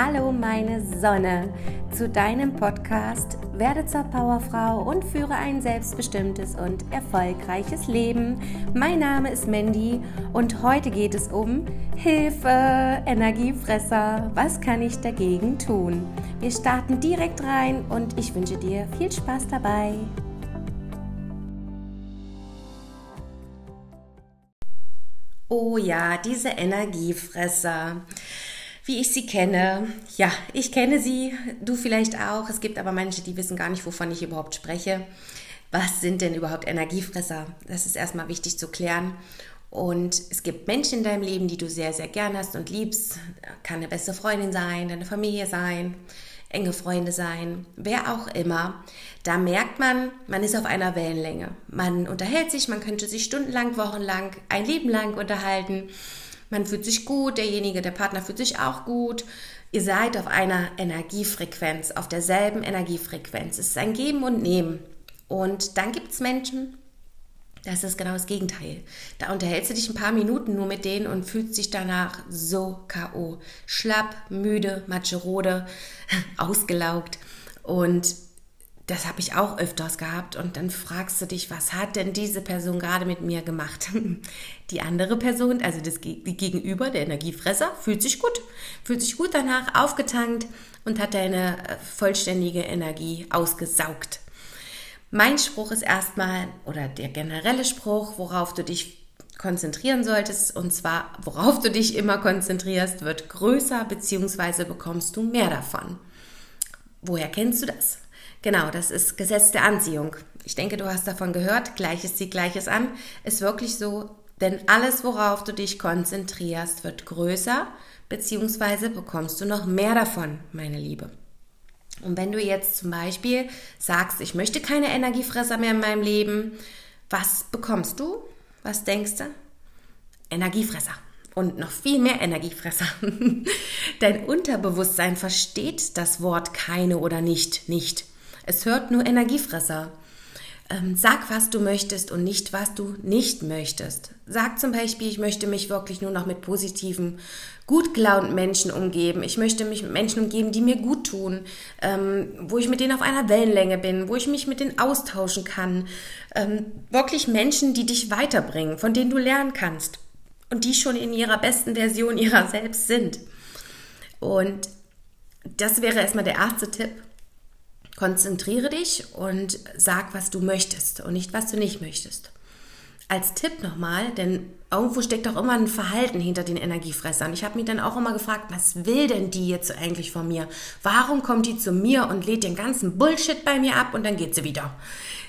Hallo meine Sonne zu deinem Podcast Werde zur Powerfrau und führe ein selbstbestimmtes und erfolgreiches Leben. Mein Name ist Mandy und heute geht es um Hilfe, Energiefresser. Was kann ich dagegen tun? Wir starten direkt rein und ich wünsche dir viel Spaß dabei. Oh ja, diese Energiefresser wie ich sie kenne. Ja, ich kenne sie, du vielleicht auch. Es gibt aber manche, die wissen gar nicht, wovon ich überhaupt spreche. Was sind denn überhaupt Energiefresser? Das ist erstmal wichtig zu klären. Und es gibt Menschen in deinem Leben, die du sehr, sehr gern hast und liebst. Kann eine beste Freundin sein, deine Familie sein, enge Freunde sein, wer auch immer. Da merkt man, man ist auf einer Wellenlänge. Man unterhält sich, man könnte sich stundenlang, wochenlang, ein Leben lang unterhalten. Man fühlt sich gut, derjenige, der Partner fühlt sich auch gut. Ihr seid auf einer Energiefrequenz, auf derselben Energiefrequenz. Es ist ein Geben und Nehmen. Und dann gibt es Menschen, das ist genau das Gegenteil. Da unterhältst du dich ein paar Minuten nur mit denen und fühlst dich danach so K.O. Schlapp, müde, matschrode, ausgelaugt. Und das habe ich auch öfters gehabt und dann fragst du dich, was hat denn diese Person gerade mit mir gemacht? Die andere Person, also das die Gegenüber, der Energiefresser, fühlt sich gut, fühlt sich gut danach, aufgetankt und hat deine äh, vollständige Energie ausgesaugt. Mein Spruch ist erstmal, oder der generelle Spruch, worauf du dich konzentrieren solltest, und zwar, worauf du dich immer konzentrierst, wird größer, beziehungsweise bekommst du mehr davon. Woher kennst du das? Genau, das ist Gesetz der Anziehung. Ich denke, du hast davon gehört. Gleiches zieht Gleiches an. Ist wirklich so, denn alles, worauf du dich konzentrierst, wird größer, beziehungsweise bekommst du noch mehr davon, meine Liebe. Und wenn du jetzt zum Beispiel sagst, ich möchte keine Energiefresser mehr in meinem Leben, was bekommst du? Was denkst du? Energiefresser. Und noch viel mehr Energiefresser. Dein Unterbewusstsein versteht das Wort keine oder nicht nicht. Es hört nur Energiefresser. Ähm, sag, was du möchtest und nicht, was du nicht möchtest. Sag zum Beispiel, ich möchte mich wirklich nur noch mit positiven, gut gelaunten Menschen umgeben. Ich möchte mich mit Menschen umgeben, die mir gut tun, ähm, wo ich mit denen auf einer Wellenlänge bin, wo ich mich mit denen austauschen kann. Ähm, wirklich Menschen, die dich weiterbringen, von denen du lernen kannst und die schon in ihrer besten Version ihrer selbst sind. Und das wäre erstmal der erste Tipp Konzentriere dich und sag, was du möchtest und nicht, was du nicht möchtest. Als Tipp nochmal, denn irgendwo steckt auch immer ein Verhalten hinter den Energiefressern. Ich habe mich dann auch immer gefragt, was will denn die jetzt eigentlich von mir? Warum kommt die zu mir und lädt den ganzen Bullshit bei mir ab und dann geht sie wieder?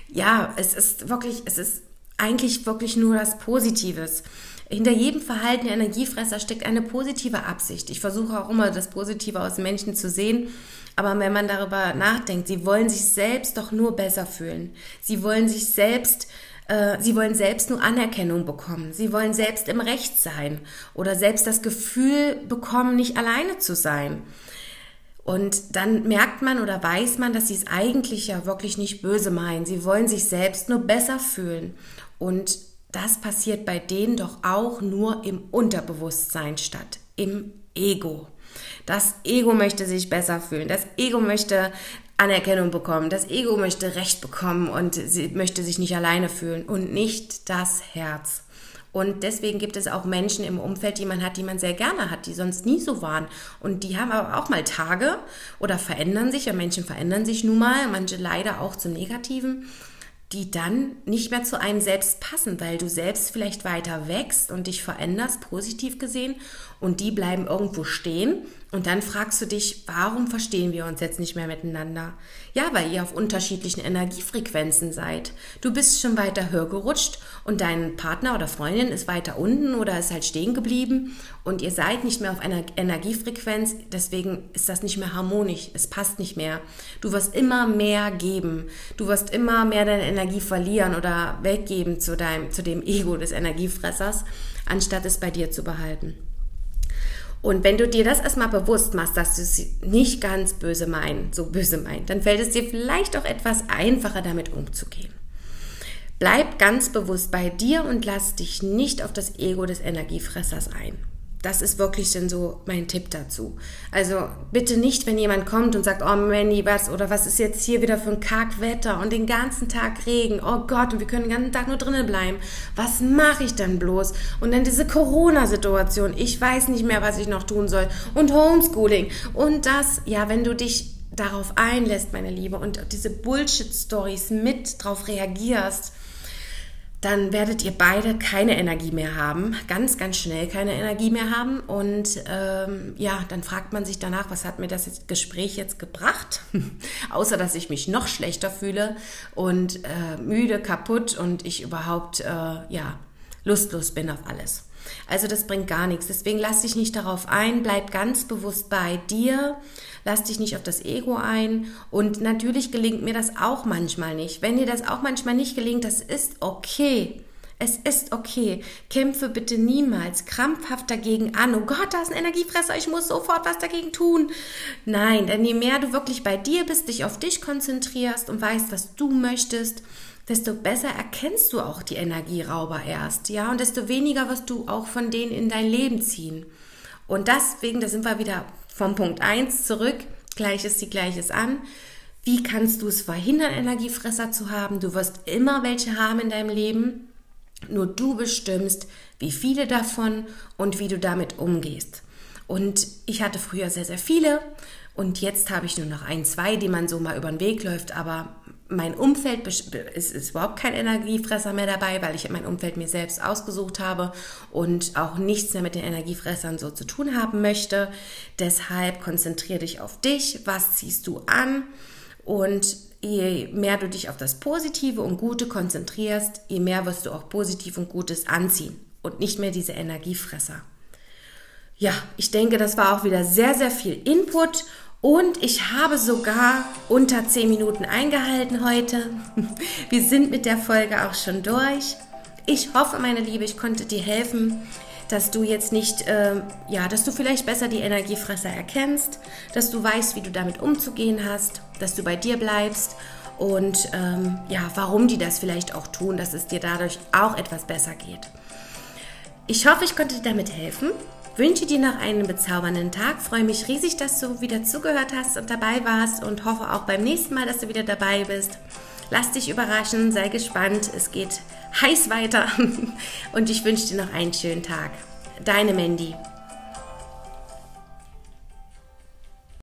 Ja, es ist wirklich, es ist eigentlich wirklich nur das Positives. Hinter jedem Verhalten der Energiefresser steckt eine positive Absicht. Ich versuche auch immer das Positive aus Menschen zu sehen aber wenn man darüber nachdenkt, sie wollen sich selbst doch nur besser fühlen. Sie wollen sich selbst äh, Sie wollen selbst nur Anerkennung bekommen. Sie wollen selbst im Recht sein oder selbst das Gefühl bekommen, nicht alleine zu sein. Und dann merkt man oder weiß man, dass sie es eigentlich ja wirklich nicht böse meinen. Sie wollen sich selbst nur besser fühlen. Und das passiert bei denen doch auch nur im Unterbewusstsein statt im Ego. Das Ego möchte sich besser fühlen. Das Ego möchte Anerkennung bekommen. Das Ego möchte Recht bekommen und sie möchte sich nicht alleine fühlen und nicht das Herz. Und deswegen gibt es auch Menschen im Umfeld, die man hat, die man sehr gerne hat, die sonst nie so waren. Und die haben aber auch mal Tage oder verändern sich. Ja, Menschen verändern sich nun mal, manche leider auch zum Negativen die dann nicht mehr zu einem selbst passen, weil du selbst vielleicht weiter wächst und dich veränderst, positiv gesehen, und die bleiben irgendwo stehen. Und dann fragst du dich, warum verstehen wir uns jetzt nicht mehr miteinander? Ja, weil ihr auf unterschiedlichen Energiefrequenzen seid. Du bist schon weiter höher gerutscht und dein Partner oder Freundin ist weiter unten oder ist halt stehen geblieben und ihr seid nicht mehr auf einer Energiefrequenz. Deswegen ist das nicht mehr harmonisch. Es passt nicht mehr. Du wirst immer mehr geben. Du wirst immer mehr deine Energie verlieren oder weggeben zu deinem, zu dem Ego des Energiefressers, anstatt es bei dir zu behalten. Und wenn du dir das erstmal bewusst machst, dass du es nicht ganz böse meinen, so böse meint, dann fällt es dir vielleicht auch etwas einfacher damit umzugehen. Bleib ganz bewusst bei dir und lass dich nicht auf das Ego des Energiefressers ein. Das ist wirklich dann so mein Tipp dazu. Also bitte nicht, wenn jemand kommt und sagt, oh Manny, was oder was ist jetzt hier wieder für ein Kackwetter und den ganzen Tag Regen. Oh Gott, und wir können den ganzen Tag nur drinnen bleiben. Was mache ich dann bloß? Und dann diese Corona-Situation. Ich weiß nicht mehr, was ich noch tun soll. Und Homeschooling. Und das, ja, wenn du dich darauf einlässt, meine Liebe, und diese Bullshit-Stories mit drauf reagierst, dann werdet ihr beide keine Energie mehr haben, ganz, ganz schnell keine Energie mehr haben. Und ähm, ja, dann fragt man sich danach, was hat mir das jetzt, Gespräch jetzt gebracht? Außer dass ich mich noch schlechter fühle und äh, müde, kaputt und ich überhaupt äh, ja lustlos bin auf alles. Also das bringt gar nichts. Deswegen lass dich nicht darauf ein, bleib ganz bewusst bei dir, lass dich nicht auf das Ego ein. Und natürlich gelingt mir das auch manchmal nicht. Wenn dir das auch manchmal nicht gelingt, das ist okay. Es ist okay. Kämpfe bitte niemals krampfhaft dagegen an. Oh Gott, da ist ein Energiefresser, ich muss sofort was dagegen tun. Nein, denn je mehr du wirklich bei dir bist, dich auf dich konzentrierst und weißt, was du möchtest, desto besser erkennst du auch die Energierauber erst, ja, und desto weniger wirst du auch von denen in dein Leben ziehen. Und deswegen, da sind wir wieder vom Punkt 1 zurück, Gleiches die Gleiches an. Wie kannst du es verhindern, Energiefresser zu haben? Du wirst immer welche haben in deinem Leben. Nur du bestimmst, wie viele davon und wie du damit umgehst. Und ich hatte früher sehr, sehr viele und jetzt habe ich nur noch ein, zwei, die man so mal über den Weg läuft, aber mein Umfeld ist, ist überhaupt kein Energiefresser mehr dabei, weil ich mein Umfeld mir selbst ausgesucht habe und auch nichts mehr mit den Energiefressern so zu tun haben möchte. Deshalb konzentriere dich auf dich, was ziehst du an und je mehr du dich auf das Positive und Gute konzentrierst, je mehr wirst du auch Positiv und Gutes anziehen und nicht mehr diese Energiefresser. Ja, ich denke, das war auch wieder sehr, sehr viel Input und ich habe sogar unter 10 Minuten eingehalten heute. Wir sind mit der Folge auch schon durch. Ich hoffe, meine Liebe, ich konnte dir helfen, dass du jetzt nicht, äh, ja, dass du vielleicht besser die Energiefresser erkennst, dass du weißt, wie du damit umzugehen hast, dass du bei dir bleibst und ähm, ja, warum die das vielleicht auch tun, dass es dir dadurch auch etwas besser geht. Ich hoffe, ich konnte dir damit helfen wünsche dir noch einen bezaubernden Tag. Freue mich riesig, dass du wieder zugehört hast und dabei warst und hoffe auch beim nächsten Mal, dass du wieder dabei bist. Lass dich überraschen, sei gespannt. Es geht heiß weiter und ich wünsche dir noch einen schönen Tag. Deine Mandy.